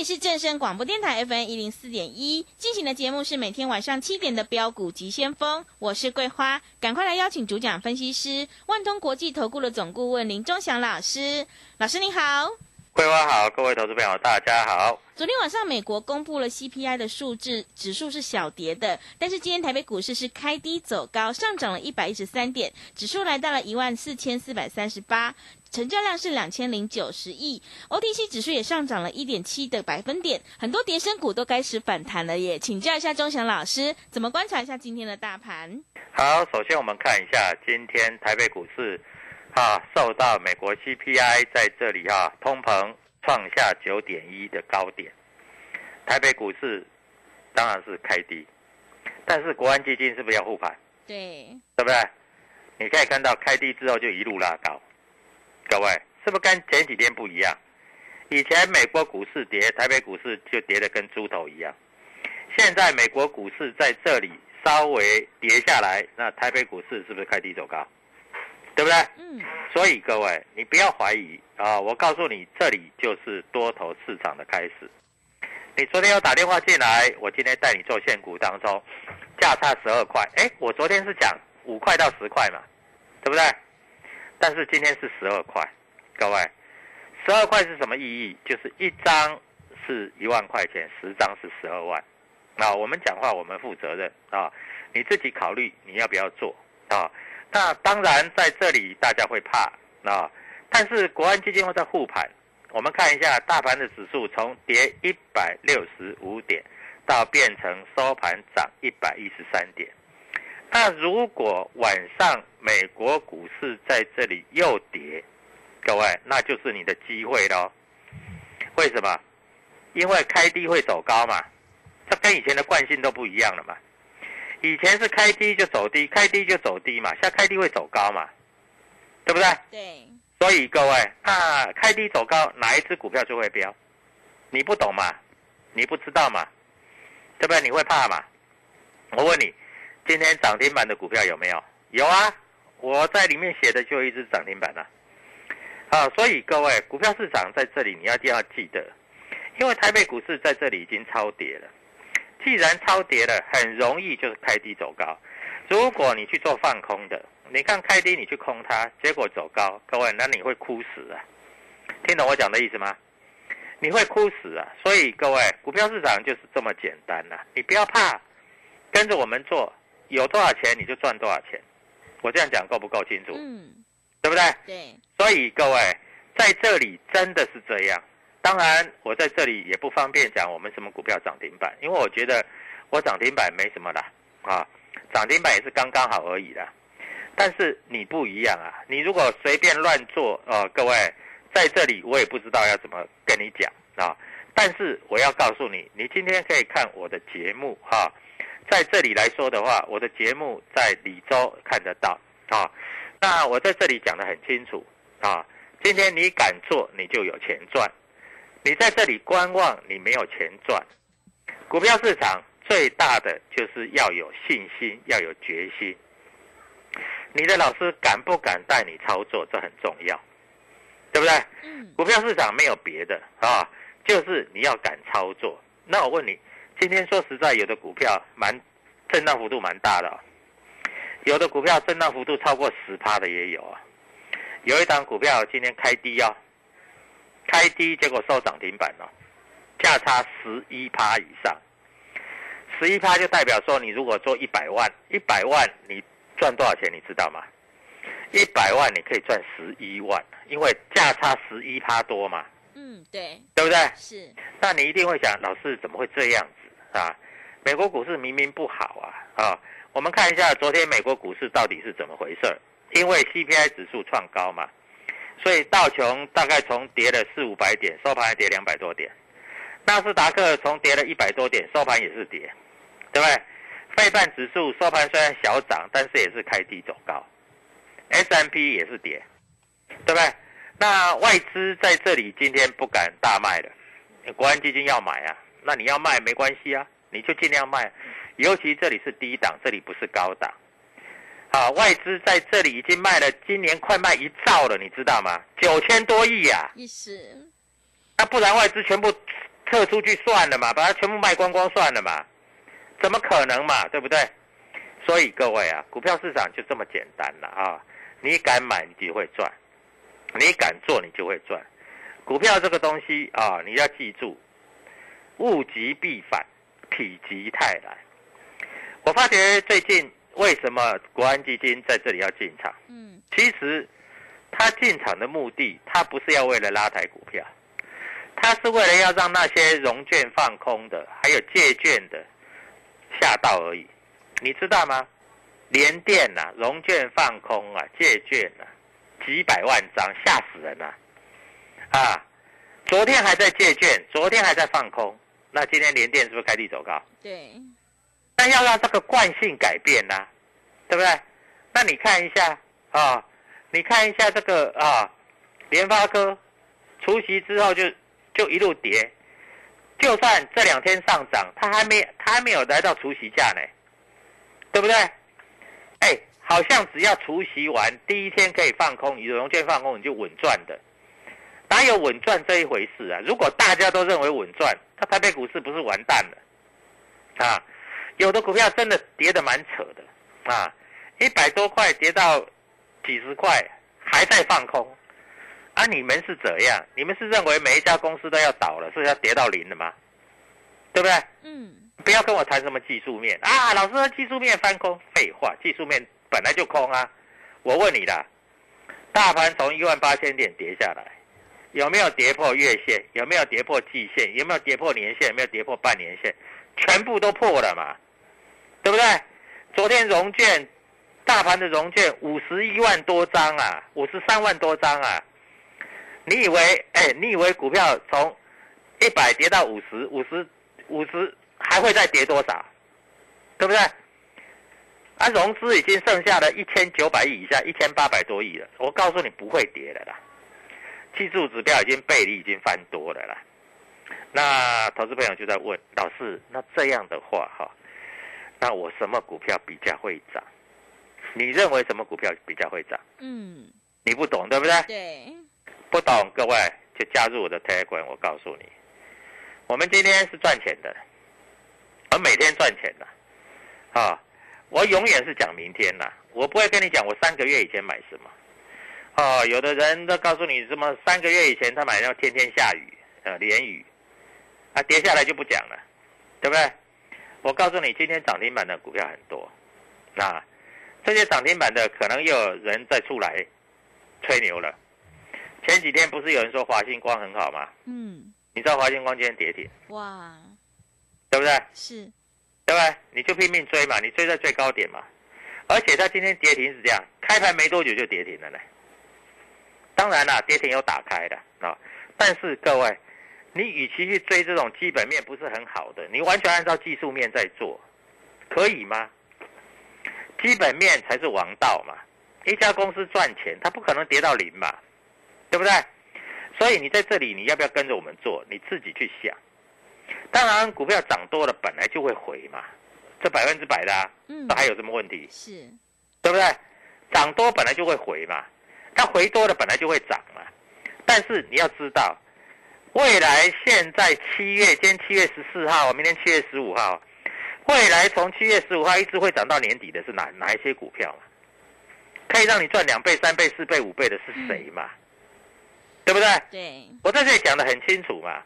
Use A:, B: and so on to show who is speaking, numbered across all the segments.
A: 里是正声广播电台 FM 一零四点一，进行的节目是每天晚上七点的标股急先锋，我是桂花，赶快来邀请主讲分析师万通国际投顾的总顾问林忠祥老师，老师您好。
B: 桂花好，各位投资朋友大家好。
A: 昨天晚上美国公布了 CPI 的数字，指数是小跌的，但是今天台北股市是开低走高，上涨了一百一十三点，指数来到了一万四千四百三十八。成交量是两千零九十亿，OTC 指数也上涨了一点七的百分点，很多跌升股都开始反弹了耶。请教一下钟祥老师，怎么观察一下今天的大盘？
B: 好，首先我们看一下今天台北股市，啊，受到美国 CPI 在这里哈、通膨创下九点一的高点，台北股市当然是开低，但是国安基金是不是要护盘？
A: 对，
B: 对不对？你可以看到开低之后就一路拉高，各位是不是跟前几天不一样？以前美国股市跌，台北股市就跌得跟猪头一样。现在美国股市在这里稍微跌下来，那台北股市是不是开低走高？对不对？
A: 嗯，
B: 所以各位，你不要怀疑啊！我告诉你，这里就是多头市场的开始。你昨天有打电话进来，我今天带你做现股当中，价差十二块。哎，我昨天是讲五块到十块嘛，对不对？但是今天是十二块，各位，十二块是什么意义？就是一张是一万块钱，十张是十二万。啊，我们讲话我们负责任啊，你自己考虑你要不要做啊。那当然在这里大家会怕啊，但是国安基金会在护盘。我们看一下大盘的指数从跌一百六十五点到变成收盘涨一百一十三点。那如果晚上美国股市在这里又跌，各位那就是你的机会喽。为什么？因为开低会走高嘛，这跟以前的惯性都不一样了嘛。以前是开低就走低，开低就走低嘛，现在开低会走高嘛，对不对？
A: 对，
B: 所以各位那，开低走高，哪一只股票就会飙？你不懂嘛？你不知道嘛？对不对？你会怕嘛？我问你，今天涨停板的股票有没有？有啊，我在里面写的就一只涨停板啊。啊，所以各位，股票市场在这里你要一定要记得，因为台北股市在这里已经超跌了。既然超跌了，很容易就是开低走高。如果你去做放空的，你看开低你去空它，结果走高，各位，那你会哭死啊！听懂我讲的意思吗？你会哭死啊！所以各位，股票市场就是这么简单呐、你不要怕，跟着我们做，有多少钱你就赚多少钱。我这样讲够不够清楚？
A: 嗯，
B: 对不对？
A: 对，
B: 所以各位在这里真的是这样。当然，我在这里也不方便讲我们什么股票涨停板，因为我觉得我涨停板没什么啦，啊，涨停板也是刚刚好而已啦。但是你不一样啊，你如果随便乱做，呃，各位在这里我也不知道要怎么跟你讲啊。但是我要告诉你，你今天可以看我的节目哈、在这里来说的话，我的节目在李州看得到啊。那我在这里讲的很清楚啊，今天你敢做，你就有钱赚；你在这里观望，你没有钱赚。股票市场最大的就是要有信心，要有决心。你的老师敢不敢带你操作，这很重要，对不对？
A: 嗯，
B: 股票市场没有别的啊，就是你要敢操作。那我问你，今天说实在，有的股票蛮震荡幅度蛮大的哦、有的股票震荡幅度超过十趴的也有啊。有一档股票今天开低哦，开低结果收涨停板哦，价差十一趴以上，十一趴就代表说你如果做一百万，一百万你赚多少钱你知道吗？一百万你可以赚十一万，因为价差十一趴多嘛，
A: 嗯，对，
B: 对不对？
A: 是，
B: 那你一定会想，老师怎么会这样子啊？美国股市明明不好啊啊！我们看一下昨天美国股市到底是怎么回事因为 CPI 指数创高嘛，所以道琼大概从跌了四五百点，收盘还跌两百多点。纳斯达克从跌了一百多点，收盘也是跌，对不对？费半指数收盘虽然小涨，但是也是开低走高。S M P 也是跌，对不对？那外资在这里今天不敢大卖了，国安基金要买啊，那你要卖没关系啊，你就尽量卖。尤其这里是低档，这里不是高档。好，外资在这里已经卖了，今年快卖一兆了，你知道吗？九千多亿呀、
A: 意思，
B: 那不然外资全部撤出去算了嘛，把它全部卖光光算了嘛？怎么可能嘛？对不对？所以各位啊，股票市场就这么简单了啊！你敢买，你就会赚；你敢做，你就会赚。股票这个东西啊，你要记住，物极必反，否极泰来。我发觉最近为什么国安基金在这里要进场？
A: 嗯，
B: 其实他进场的目的，他不是要为了拉抬股票，他是为了要让那些融券放空的，还有借券的吓到而已。你知道吗？联电呐、融券放空啊，借券啊，几百万张，吓死人了、啊！昨天还在借券，昨天还在放空，那今天联电是不是开低走高？
A: 对，
B: 但要让这个惯性改变呐、对不对？那你看一下啊，你看一下这个啊，联发科除夕之后就就一路跌，就算这两天上涨，它还没它还没有来到除夕价呢，对不对？哎，好像只要除夕完第一天可以放空，你融券放空你就稳赚的，哪有稳赚这一回事啊？如果大家都认为稳赚，那台北股市不是完蛋了啊？有的股票真的跌得蛮扯的啊，一百多块跌到几十块，还在放空啊！你们是怎样？你们是认为每一家公司都要倒了，是要跌到零了吗？对不对？
A: 嗯，
B: 不要跟我谈什么技术面啊，老师说技术面翻空，废话，技术面本来就空啊。我问你啦，大盘从一万八千点跌下来，有没有跌破月线？有没有跌破季线？有没有跌破年线？有没有跌破半年线？全部都破了嘛，对不对？昨天融券，大盘的融券五十一万多张啊，五十三万多张啊。你以为，哎，你以为股票从一百跌到五十，五十五十还会再跌多少？对不对？啊，融资已经剩下了一千九百亿以下，一千八百多亿了。我告诉你，不会跌的啦。技术指标已经背离已经翻多了啦。那投资朋友就在问老师，那这样的话哈，那我什么股票比较会涨？你认为什么股票比较会涨？
A: 嗯，
B: 你不懂对不对？
A: 对，
B: 不懂，各位就加入我的 Telegram，我告诉你，我们今天是赚钱的，我每天赚钱的，啊，我永远是讲明天的，我不会跟你讲我三个月以前买什么，哦，有的人都告诉你什么三个月以前他买要天天下雨，呃，连雨，啊，跌下来就不讲了，对不对？我告诉你，今天涨停板的股票很多，那这些涨停板的可能又有人再出来吹牛了。前几天不是有人说华星光很好吗？
A: 嗯，
B: 你知道华星光今天跌停，
A: 哇，
B: 对不对？
A: 是，
B: 对不对？你就拼命追嘛，你追在最高点嘛。而且它今天跌停是这样，开盘没多久就跌停了呢。当然啦，跌停有打开的啊、但是各位，你与其去追这种基本面不是很好的，你完全按照技术面在做，可以吗？基本面才是王道嘛。一家公司赚钱，它不可能跌到零嘛，对不对？所以你在这里，你要不要跟着我们做？你自己去想。当然，股票涨多了本来就会回嘛，这百分之百的、啊，
A: 嗯
B: 那还有什么问题？
A: 是，
B: 对不对？涨多本来就会回嘛，它回多了本来就会涨嘛。但是你要知道，未来现在七月，今天七月十四号，明天七月十五号，未来从七月十五号一直会涨到年底的是哪哪一些股票嘛？可以让你赚两倍、三倍、四倍、五倍的是谁嘛？对不对？
A: 对，
B: 我在这里讲的很清楚嘛。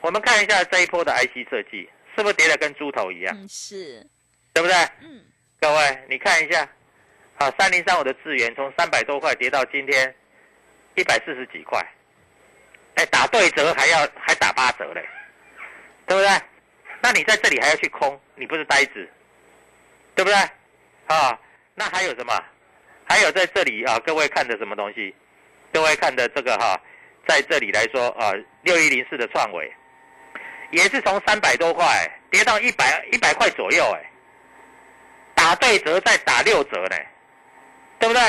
B: 我们看一下这一波的 IC 设计，是不是跌得跟猪头一样？
A: 嗯，是，
B: 对不对？
A: 嗯，
B: 各位，你看一下，啊，三零三五的智源从三百多块跌到今天一百四十几块，哎，打对折还要还打八折嘞，对不对？那你在这里还要去空，你不是呆子，对不对？啊，那还有什么？还有在这里啊，各位看的什么东西？各位看的这个哈、在这里来说啊，六一零四的创维，也是从三百多块跌到一百一百块左右，哎。打对折再打六折呢，对不对？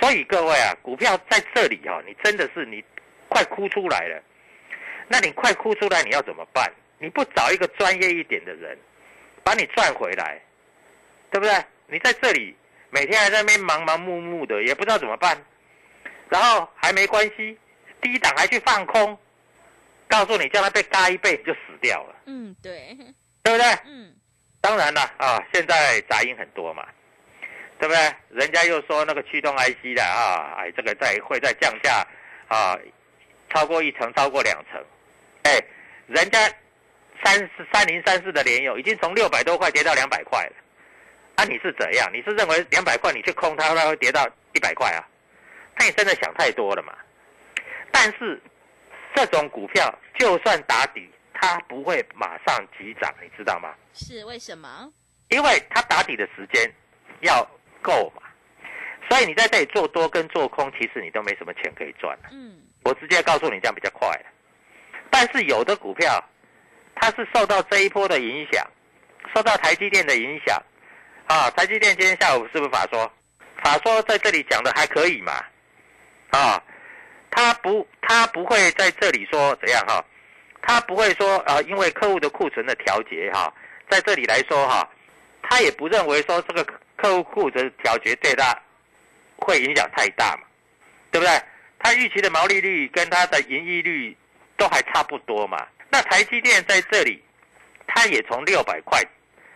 B: 所以各位啊，股票在这里哈、你真的是你快哭出来了。那你快哭出来，你要怎么办？你不找一个专业一点的人，把你赚回来，对不对？你在这里每天还在那边忙忙碌碌的，也不知道怎么办，然后还没关系，低档还去放空，告诉你叫他被嘎一倍你就死掉了，
A: 嗯，对，
B: 对不对？
A: 嗯，
B: 当然了啊，现在杂音很多嘛，对不对？人家又说那个驱动 IC 的啊，哎，这个再会再降价啊，超过一成，超过两成，哎，人家三四三零三四的联友已经从六百多块跌到两百块了，啊，你是怎样？你是认为两百块你去空它，它会跌到一百块啊？那你真的想太多了嘛。但是这种股票就算打底，它不会马上急涨，你知道吗？
A: 是为什么？
B: 因为它打底的时间要够嘛，所以你在这里做多跟做空，其实你都没什么钱可以赚。
A: 嗯，
B: 我直接告诉你，这样比较快。但是有的股票，它是受到这一波的影响，受到台积电的影响啊。台积电今天下午是不是法说？法说在这里讲的还可以嘛？啊，他不，他不会在这里说怎样哈、他不会说啊，因为客户的库存的调节哈、在这里来说哈、他也不认为说这个客户库存调节对他会影响太大嘛，对不对？他预期的毛利率跟他的盈利率都还差不多嘛。那台积电在这里，它也从六百块、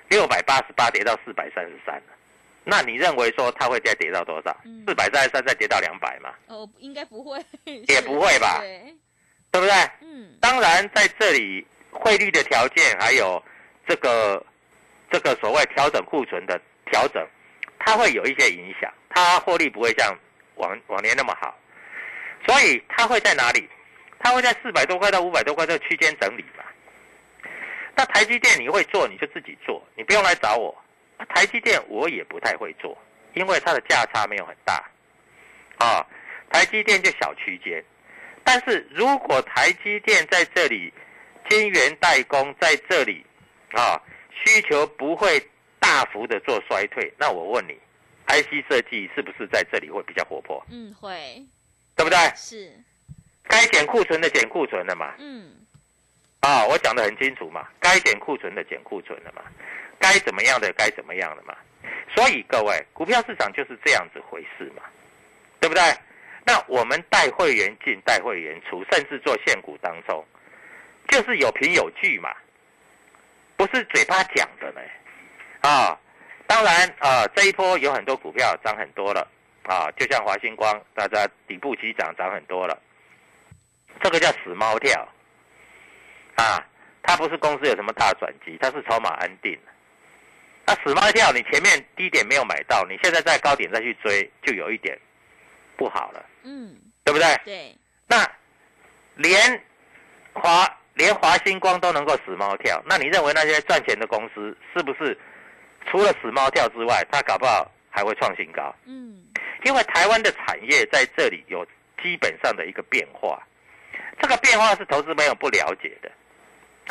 B: 六百八十八跌到四百三十三了。那你认为说它会再跌到多少
A: 嗯？
B: 四百三十三再跌到两百嘛？
A: 哦，应该不会，
B: 也不会吧
A: 对，
B: 对不对？
A: 嗯，
B: 当然，在这里汇率的条件还有这个这个所谓调整库存的调整，它会有一些影响，它获利不会像往往年那么好，所以它会在哪里？它会在四百多块到五百多块这个区间整理嘛。那台积电你会做你就自己做，你不用来找我。台积电我也不太会做，因为它的价差没有很大，啊，台积电就小区间。但是如果台积电在这里，晶圆代工在这里，啊，需求不会大幅的做衰退，那我问你，IC 设计是不是在这里会比较活泼？
A: 嗯，会
B: 对不对？
A: 是，
B: 该减库存的减库存了嘛，
A: 嗯，
B: 啊，我讲的很清楚嘛，该减库存的减库存了嘛，该怎么样的该怎么样的嘛。所以各位，股票市场就是这样子回事嘛，对不对？那我们带会员进，带会员出，甚至做限股当中，就是有凭有据嘛，不是嘴巴讲的呢。啊，当然啊，这一波有很多股票涨很多了啊，就像华星光，大家底部起涨涨很多了，这个叫死猫跳啊，它不是公司有什么大转机，它是筹码安定。那死猫跳，你前面低点没有买到，你现在在高点再去追，就有一点不好了，
A: 嗯，
B: 对不对？
A: 对，
B: 那连华连华星光都能够死猫跳，那你认为那些赚钱的公司是不是除了死猫跳之外，它搞不好还会创新高？
A: 嗯，
B: 因为台湾的产业在这里有基本上的一个变化，这个变化是投资朋友不了解的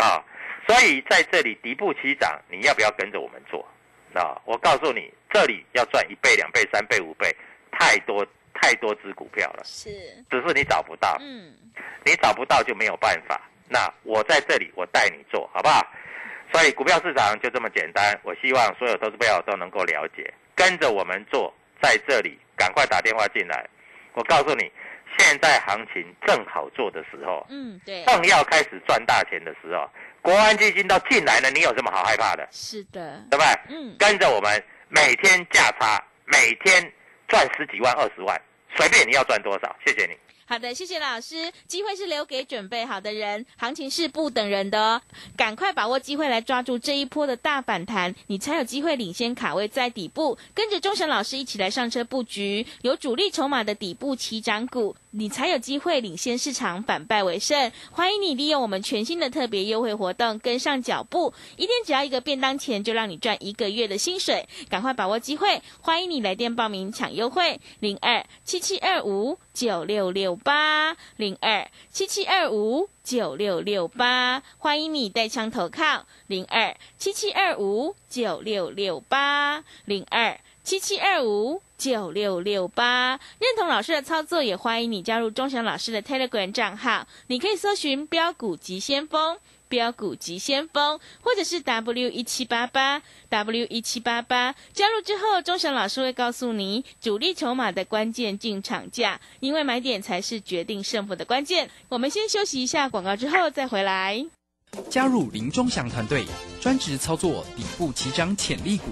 B: 啊，所以在这里底部起涨，你要不要跟着我们做？啊，我告诉你，这里要赚一倍、两倍、三倍、五倍，太多太多只股票了，
A: 是，
B: 只是你找不到，
A: 嗯，
B: 你找不到就没有办法。那我在这里，我带你做好不好？所以股票市场就这么简单。我希望所有投资朋友都能够了解，跟着我们做，在这里赶快打电话进来。我告诉你，现在行情正好做的时候，
A: 嗯，对，
B: 正要开始赚大钱的时候，国安基金都进来了，你有什么好害怕的？
A: 是的，
B: 对不对？
A: 嗯，
B: 跟着我们每天价差，每天赚十几万、二十万，随便你要赚多少。谢谢你。
A: 好的，谢谢老师。机会是留给准备好的人，行情是不等人的哦。赶快把握机会来抓住这一波的大反弹，你才有机会领先卡位在底部，跟着钟神老师一起来上车布局，有主力筹码的底部起涨股，你才有机会领先市场，反败为胜。欢迎你利用我们全新的特别优惠活动，跟上脚步，一天只要一个便当钱，就让你赚一个月的薪水。赶快把握机会，欢迎你来电报名抢优惠，零二七七二五九六六八零二七七二五九六六八，欢迎你带枪投靠零二七七二五九六六八零二七七二五九六六八。认同老师的操作，也欢迎你加入钟祥老师的 Telegram 账号，你可以搜寻标股急先锋。标股急先锋，或者是 W 一七八八 W 一七八八，加入之后，钟祥老师会告诉你主力筹码的关键进场价，因为买点才是决定胜负的关键。我们先休息一下广告，之后再回来。
C: 加入林钟祥团队，专职操作底部起涨潜力股，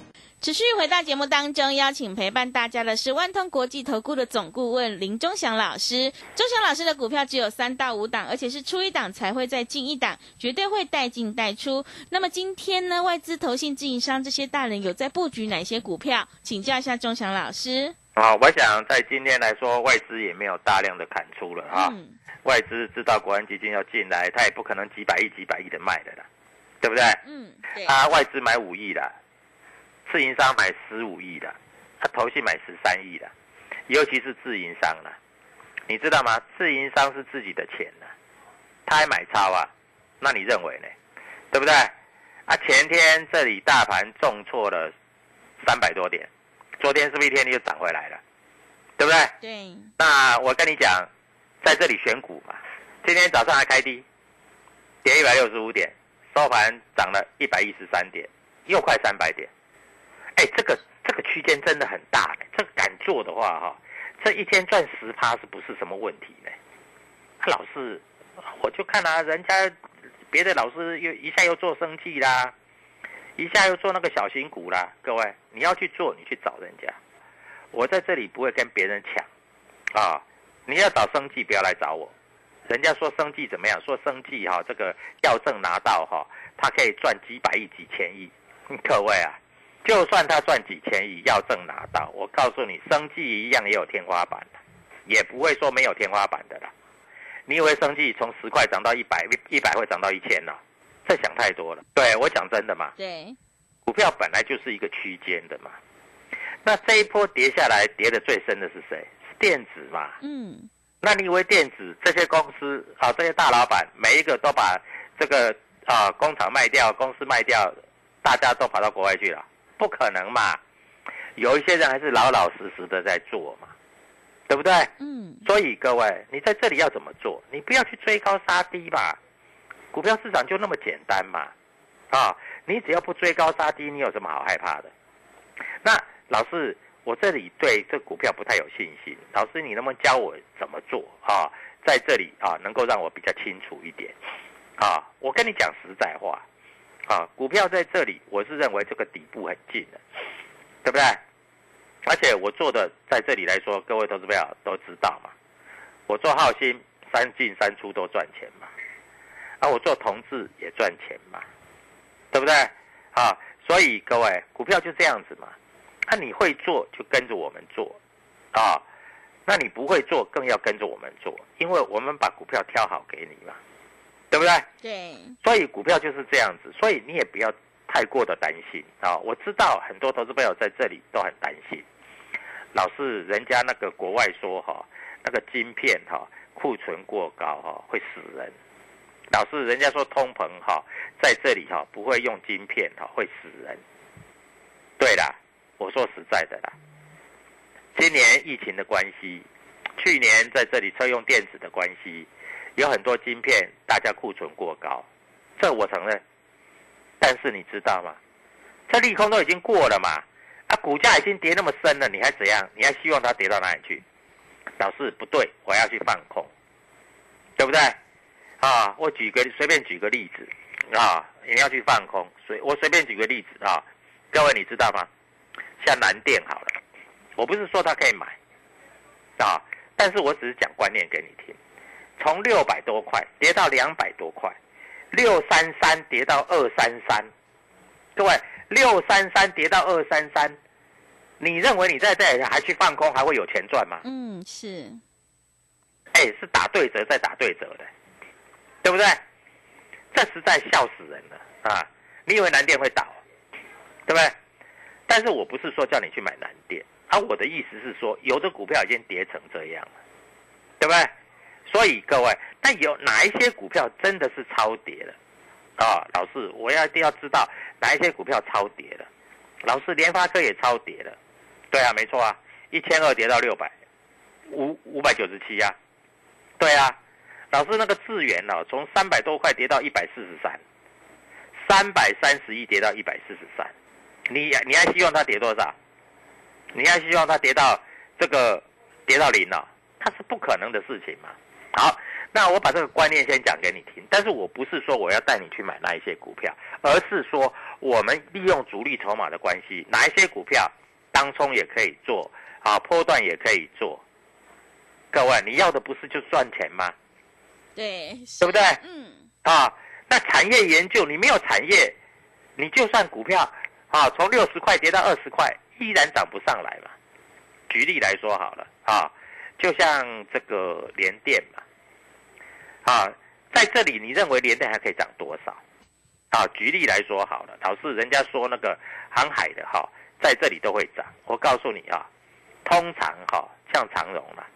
A: 持续回到节目当中，邀请陪伴大家的是万通国际投顾的总顾问林忠祥老师。忠祥老师的股票只有三到五档，而且是出一档才会再进一档，绝对会带进带出。那么今天呢，外资、投信、自营商这些大人有在布局哪些股票？请教一下忠祥老师。
B: 好，我想在今天来说，外资也没有大量的砍出了哈。
A: 嗯，
B: 外资知道国安基金要进来，他也不可能几百亿、几百亿的卖的啦，对不对？
A: 嗯，对，
B: 啊，外资买五亿的，自营商买十五亿的，他投信买十三亿的，尤其是自营商了，你知道吗？自营商是自己的钱呢，他还买超啊，那你认为呢？对不对？啊，前天这里大盘重挫了三百多点，昨天是不是一天就涨回来了？对不对？
A: 对，
B: 那我跟你讲，在这里选股嘛，今天早上还开低，跌一百六十五点，收盘涨了一百一十三点，又快三百点。哎，这个这个区间真的很大呢。这个敢做的话哈，这一天赚十趴是不是什么问题呢？老师，我就看啊，人家别的老师又一下又做生计啦，一下又做那个小型股啦。各位，你要去做，你去找人家。我在这里不会跟别人抢，啊，你要找生计不要来找我。人家说生计怎么样？说生计哈、这个药证拿到哈、他可以赚几百亿、几千亿。各位啊，就算他赚几千亿，要证拿到，我告诉你，生计一样也有天花板的，也不会说没有天花板的啦。你以为生计从十块涨到一百，一百会涨到一千呢？这想太多了。对我讲真的嘛，
A: 对，
B: 股票本来就是一个区间的嘛。那这一波跌下来，跌的最深的是谁？是电子嘛。
A: 嗯，
B: 那你以为电子这些公司啊，这些大老板每一个都把这个啊工厂卖掉，公司卖掉，大家都跑到国外去了？不可能嘛！有一些人还是老老实实的在做嘛，对不对？
A: 嗯，
B: 所以各位，你在这里要怎么做？你不要去追高杀低吧，股票市场就那么简单嘛，啊，你只要不追高杀低，你有什么好害怕的？那老师，我这里对这股票不太有信心，老师你能不能教我怎么做啊？在这里啊，能够让我比较清楚一点啊？我跟你讲实在话啊，股票在这里，我是认为这个底部很近的，对不对？而且我做的在这里来说，各位投资朋友都知道嘛，我做浩鑫三进三出都赚钱嘛，啊，我做同志也赚钱嘛，对不对？啊，所以各位股票就这样子嘛，那、你会做就跟着我们做，啊，那你不会做，更要跟着我们做，因为我们把股票挑好给你嘛，对不对？
A: 对，
B: 所以股票就是这样子，所以你也不要太过的担心啊。我知道很多投资朋友在这里都很担心，老是人家那个国外说哈，那个晶片哈库存过高哈会死人，老是人家说通膨哈在这里哈不会用晶片哈会死人。对啦，我说实在的啦。今年疫情的关系，去年在这里车用电子的关系，有很多晶片大家库存过高，这我承认。但是你知道吗？这利空都已经过了嘛，啊，股价已经跌那么深了，你还怎样？你还希望它跌到哪里去？老师不对，我要去放空，对不对？啊，我举个随便举个例子啊，你要去放空，随我随便举个例子啊，各位你知道吗？像南电好了。我不是说他可以买，啊，但是我只是讲观念给你听。从六百多块跌到两百多块，六三三跌到二三三，各位，六三三跌到二三三，你认为你在这里还去放空还会有钱赚吗？
A: 嗯，是。
B: 哎，是打对折再打对折的，对不对？这实在笑死人了啊！你以为南电会倒，对不对？但是我不是说叫你去买南电。啊，我的意思是说，有的股票已经跌成这样了，对不对？所以各位，那有哪一些股票真的是超跌了？啊，老师，我要一定要知道哪一些股票超跌了。老师，联发科也超跌了，对啊，没错啊，一千二跌到六百五五百九十七呀，对啊。老师，那个智元哦，从三百多块跌到一百四十三，三百三十一跌到一百四十三，你你还希望它跌多少？你还希望它跌到这个跌到零了？它是不可能的事情嘛。好，那我把这个观念先讲给你听。但是我不是说我要带你去买那一些股票，而是说我们利用主力筹码的关系，哪一些股票当冲也可以做，啊，波段也可以做。各位，你要的不是就赚钱吗？
A: 对，
B: 对不对？
A: 嗯。
B: 啊，那产业研究，你没有产业，你就算股票啊，从六十块跌到二十块。依然涨不上来嘛？举例来说好了啊，就像这个联电嘛，啊，在这里你认为联电还可以涨多少？啊，举例来说好了，老是人家说那个航海的哈，在这里都会涨。我告诉你啊，通常哈，像长荣啦，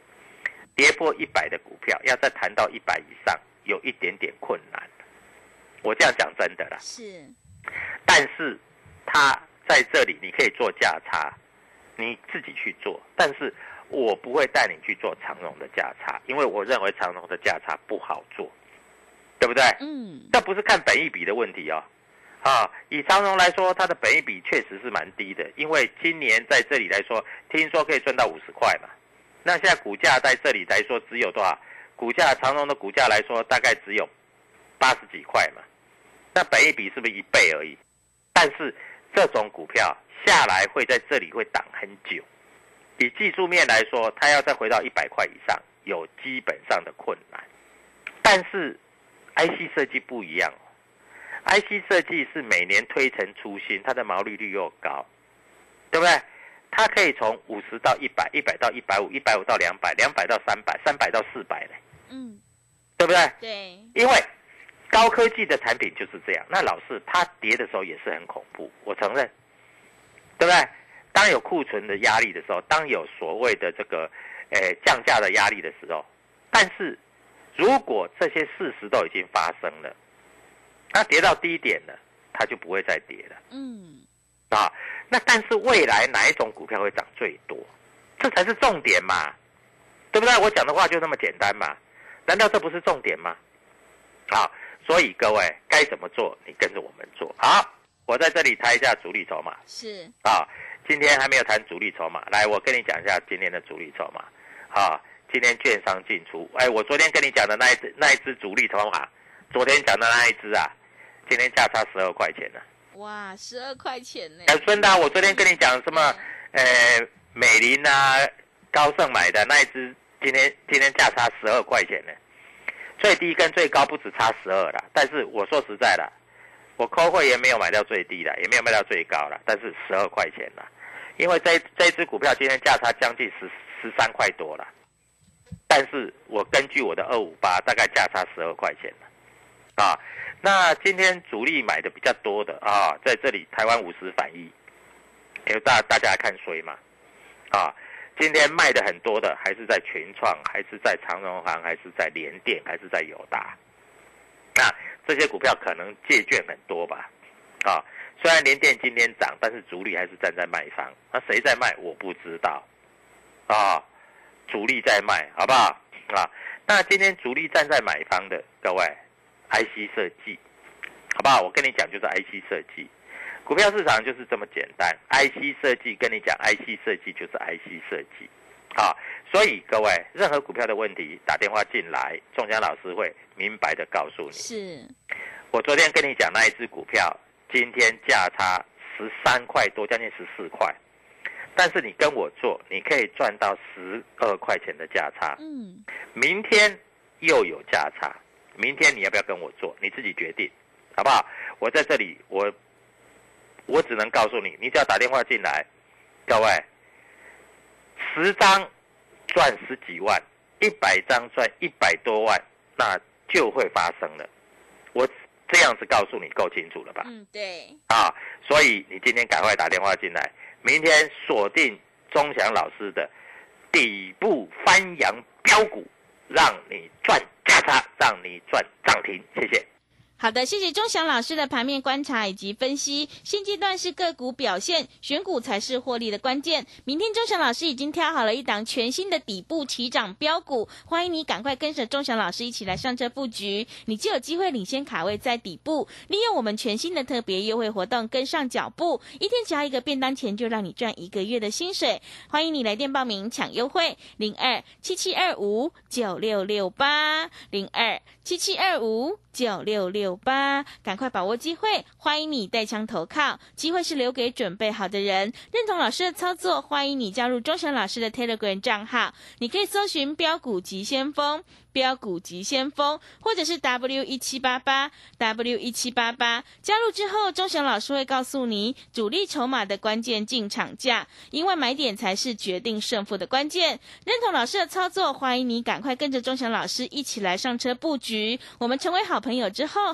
B: 跌破一百的股票，要再谈到一百以上，有一点点困难。我这样讲真的啦。
A: 是，
B: 但是它。在这里你可以做价差，你自己去做，但是我不会带你去做长荣的价差，因为我认为长荣的价差不好做，对不对？
A: 嗯，
B: 这不是看本益比的问题哦，啊，以长荣来说，它的本益比确实是蛮低的，因为今年在这里来说，听说可以赚到五十块嘛，那现在股价在这里来说只有多少？股价长荣的股价来说大概只有八十几块嘛，那本益比是不是一倍而已？但是。这种股票下来会在这里会挡很久，以技术面来说，它要再回到一百块以上，有基本上的困难。但是，IC 设计不一样，IC 设计是每年推陈出新，它的毛利率又高，对不对？它可以从五十到一百，一百到一百五，一百五到两百，两百到三百，三百到四百嘞，
A: 嗯，
B: 对不对？
A: 对，
B: 因为。高科技的产品就是这样，那老是它跌的时候也是很恐怖，我承认，对不对？当有库存的压力的时候，当有所谓的这个，呃，降价的压力的时候，但是如果这些事实都已经发生了，它跌到低点了，它就不会再跌了。
A: 嗯，
B: 啊，那但是未来哪一种股票会涨最多？这才是重点嘛，对不对？我讲的话就那么简单嘛，难道这不是重点吗？好。所以各位该怎么做？你跟着我们做好。我在这里猜一下主力筹码。
A: 是
B: 啊，今天还没有谈主力筹码。来，我跟你讲一下今天的主力筹码。啊，今天券商进出。哎，我昨天跟你讲的那一只那一只主力筹码，昨天讲的那一只啊，今天价差十二块钱呢。
A: 哇，十二块钱呢！
B: 哎，孙达，我昨天跟你讲什么？呃，美林啊，高盛买的那一只，今天今天价差十二块钱呢。最低跟最高不止差十二了，但是我说实在的，我扣会也没有买到最低的，也没有卖到最高了，但是十二块钱了，因为这这只股票今天价差将近十十三块多了，但是我根据我的二五八，大概价差十二块钱啊。那今天主力买的比较多的啊，在这里台湾五十反一，因为大大家看谁嘛，啊，今天卖的很多的还是在群创，还是在长荣行，还是在联电，还是在友达，那这些股票可能借券很多吧，啊，虽然联电今天涨，但是主力还是站在卖方，那谁在卖我不知道，啊，主力在卖，好不好？啊，那今天主力站在买方的各位。IC 设计，好不好？我跟你讲，就是 IC 设计，股票市场就是这么简单。IC 设计跟你讲，IC 设计就是 IC 设计，好。所以各位，任何股票的问题，打电话进来，仲江老师会明白的告诉你。
A: 是，
B: 我昨天跟你讲那一只股票，今天价差十三块多，将近十四块，但是你跟我做，你可以赚到十二块钱的价差。嗯，明天又有价差。明天你要不要跟我做？你自己决定，好不好？我在这里，我我只能告诉你，你只要打电话进来，各位，十张赚十几万，一百张赚一百多万，那就会发生了。我这样子告诉你，够清楚了吧？
A: 嗯，对。
B: 啊，所以你今天赶快打电话进来，明天锁定钟祥老师的底部翻扬标股，让你赚。价差让你赚涨停，谢谢。
A: 好的，谢谢钟祥老师的盘面观察以及分析。现阶段是个股表现，选股才是获利的关键。明天钟祥老师已经挑好了一档全新的底部起涨标股，欢迎你赶快跟着钟祥老师一起来上车布局，你就有机会领先卡位在底部，利用我们全新的特别优惠活动跟上脚步，一天只要一个便当钱就让你赚一个月的薪水。欢迎你来电报名抢优惠，零二七七二五九六六八零二七七二五。九六六八，赶快把握机会！欢迎你带枪投靠，机会是留给准备好的人。认同老师的操作，欢迎你加入钟祥老师的 Telegram 账号，你可以搜寻标股急先锋。标股急先锋，或者是 W 一七八八 W 一七八八，加入之后，钟祥老师会告诉你主力筹码的关键进场价，因为买点才是决定胜负的关键。认同老师的操作，欢迎你赶快跟着钟祥老师一起来上车布局。我们成为好朋友之后，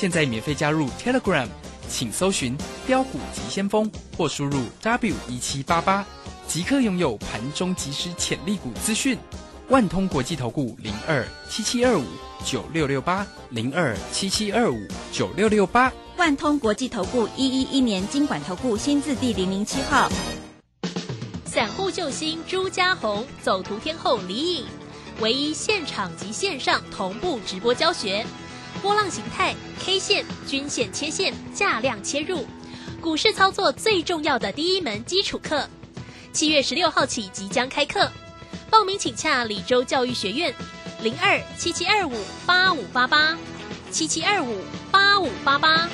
C: 现在免费加入 Telegram，请搜寻标股急先锋或输入 W 一七八八。即刻拥有盘中即时潜力股资讯，万通国际投顾零二七七二五九六六八零二七七二五九六六八，
D: 万通国际投顾一一一年经管投顾新字第零零七号，
E: 散户救星朱家红，走图天后李颖，唯一现场及线上同步直播教学，波浪形态、K 线、均线切线、价量切入，股市操作最重要的第一门基础课。七月十六号起即将开课，报名请洽李州教育学院，零二七七二五八五八八，七七二五八五八八。